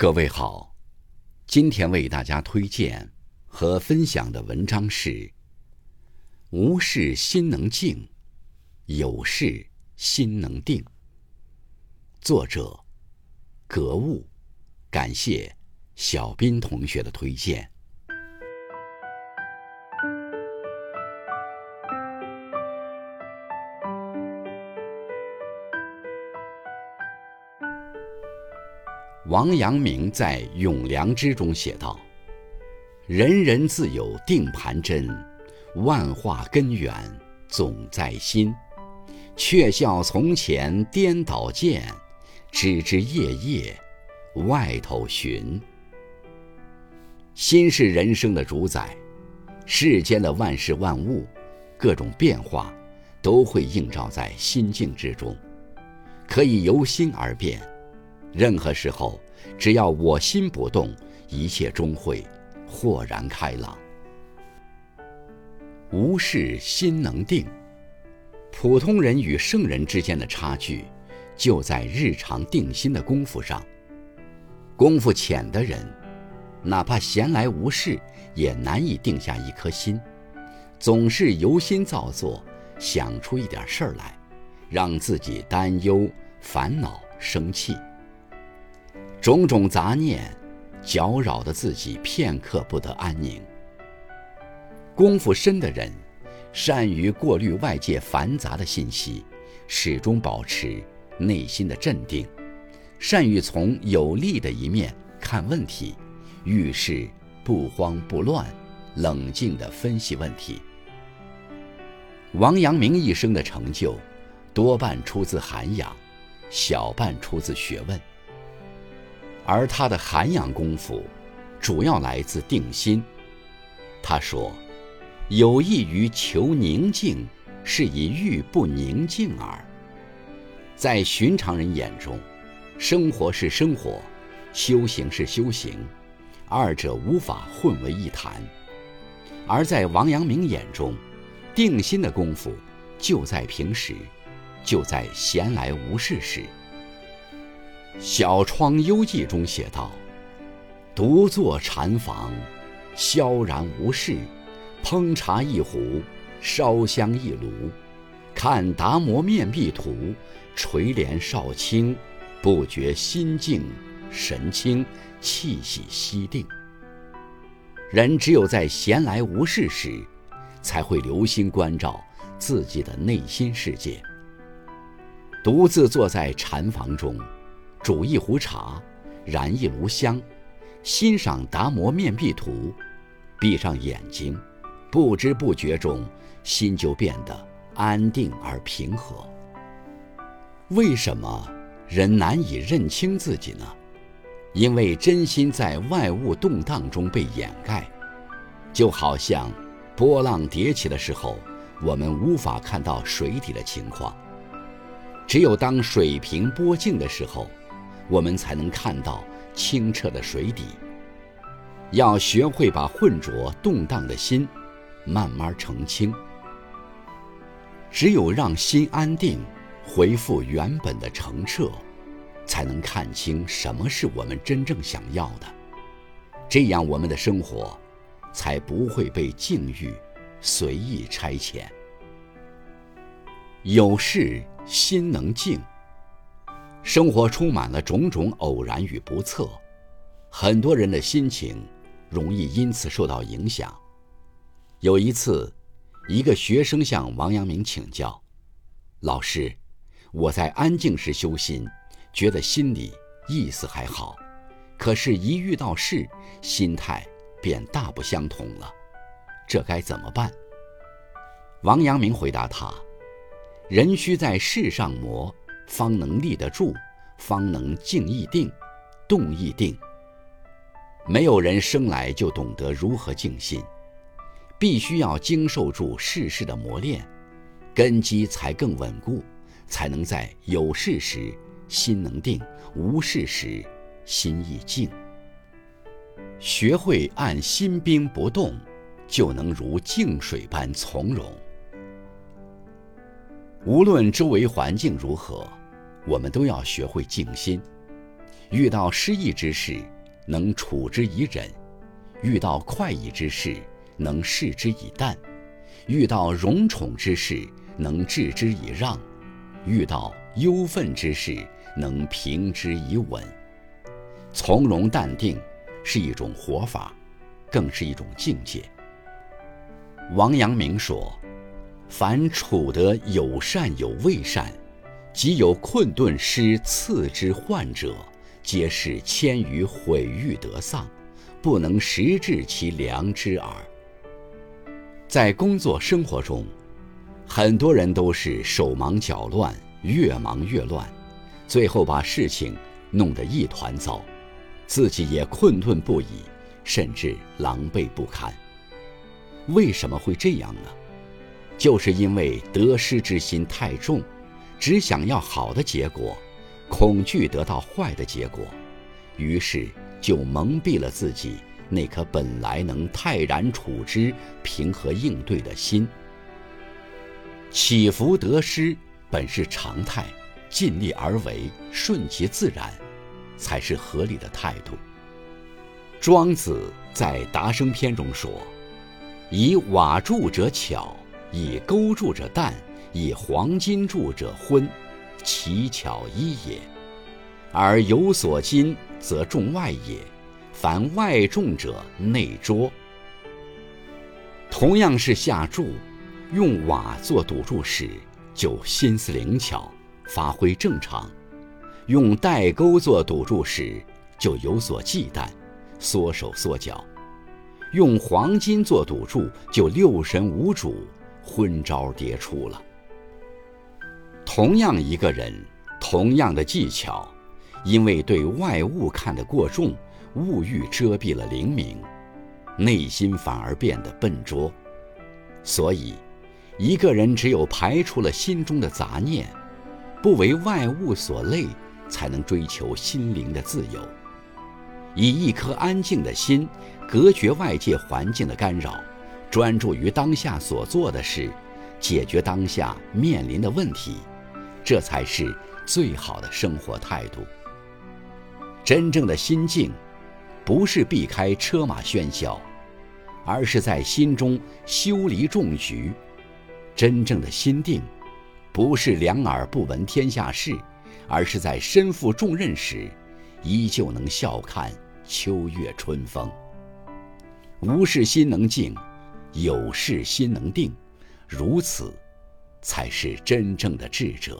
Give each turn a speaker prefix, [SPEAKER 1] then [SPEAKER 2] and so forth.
[SPEAKER 1] 各位好，今天为大家推荐和分享的文章是：无事心能静，有事心能定。作者：格物，感谢小斌同学的推荐。王阳明在《咏良知》中写道：“人人自有定盘针，万化根源总在心。却笑从前颠倒见，只知夜夜外头寻。心是人生的主宰，世间的万事万物，各种变化，都会映照在心境之中，可以由心而变。”任何时候，只要我心不动，一切终会豁然开朗。无事心能定。普通人与圣人之间的差距，就在日常定心的功夫上。功夫浅的人，哪怕闲来无事，也难以定下一颗心，总是由心造作，想出一点事儿来，让自己担忧、烦恼、生气。种种杂念，搅扰的自己片刻不得安宁。功夫深的人，善于过滤外界繁杂的信息，始终保持内心的镇定，善于从有利的一面看问题，遇事不慌不乱，冷静地分析问题。王阳明一生的成就，多半出自涵养，小半出自学问。而他的涵养功夫，主要来自定心。他说：“有益于求宁静，是以欲不宁静耳。”在寻常人眼中，生活是生活，修行是修行，二者无法混为一谈；而在王阳明眼中，定心的功夫就在平时，就在闲来无事时。《小窗幽记》中写道：“独坐禅房，萧然无事，烹茶一壶，烧香一炉，看达摩面壁图，垂帘少卿，不觉心静神清，气息息定。”人只有在闲来无事时，才会留心关照自己的内心世界。独自坐在禅房中。煮一壶茶，燃一炉香，欣赏达摩面壁图，闭上眼睛，不知不觉中，心就变得安定而平和。为什么人难以认清自己呢？因为真心在外物动荡中被掩盖，就好像波浪叠起的时候，我们无法看到水底的情况，只有当水平波静的时候。我们才能看到清澈的水底。要学会把浑浊动荡的心慢慢澄清。只有让心安定，恢复原本的澄澈，才能看清什么是我们真正想要的。这样，我们的生活才不会被境遇随意差遣。有事心能静。生活充满了种种偶然与不测，很多人的心情容易因此受到影响。有一次，一个学生向王阳明请教：“老师，我在安静时修心，觉得心里意思还好，可是，一遇到事，心态便大不相同了，这该怎么办？”王阳明回答他：“人须在事上磨。”方能立得住，方能静亦定，动亦定。没有人生来就懂得如何静心，必须要经受住世事的磨练，根基才更稳固，才能在有事时心能定，无事时心亦静。学会按心兵不动，就能如静水般从容。无论周围环境如何。我们都要学会静心，遇到失意之事，能处之以忍；遇到快意之事，能视之以淡；遇到荣宠之事，能置之以让；遇到忧愤之事，能平之以稳。从容淡定是一种活法，更是一种境界。王阳明说：“凡处得有善有未善，即有困顿失次之患者，皆是迁于毁誉得丧，不能实治其良知耳。”在工作生活中，很多人都是手忙脚乱，越忙越乱，最后把事情弄得一团糟。自己也困顿不已，甚至狼狈不堪。为什么会这样呢？就是因为得失之心太重，只想要好的结果，恐惧得到坏的结果，于是就蒙蔽了自己那颗本来能泰然处之、平和应对的心。起伏得失本是常态，尽力而为，顺其自然。才是合理的态度。庄子在《达生篇》中说：“以瓦筑者巧，以钩筑者淡，以黄金铸者昏，其巧一也。而有所金，则重外也；凡外重者，内拙。”同样是下注，用瓦做赌注时，就心思灵巧，发挥正常。用代钩做赌注时，就有所忌惮，缩手缩脚；用黄金做赌注，就六神无主，昏招迭出了。同样一个人，同样的技巧，因为对外物看得过重，物欲遮蔽了灵明，内心反而变得笨拙。所以，一个人只有排除了心中的杂念，不为外物所累。才能追求心灵的自由，以一颗安静的心，隔绝外界环境的干扰，专注于当下所做的事，解决当下面临的问题，这才是最好的生活态度。真正的心静，不是避开车马喧嚣，而是在心中修篱种菊；真正的心定，不是两耳不闻天下事。而是在身负重任时，依旧能笑看秋月春风。无事心能静，有事心能定，如此，才是真正的智者。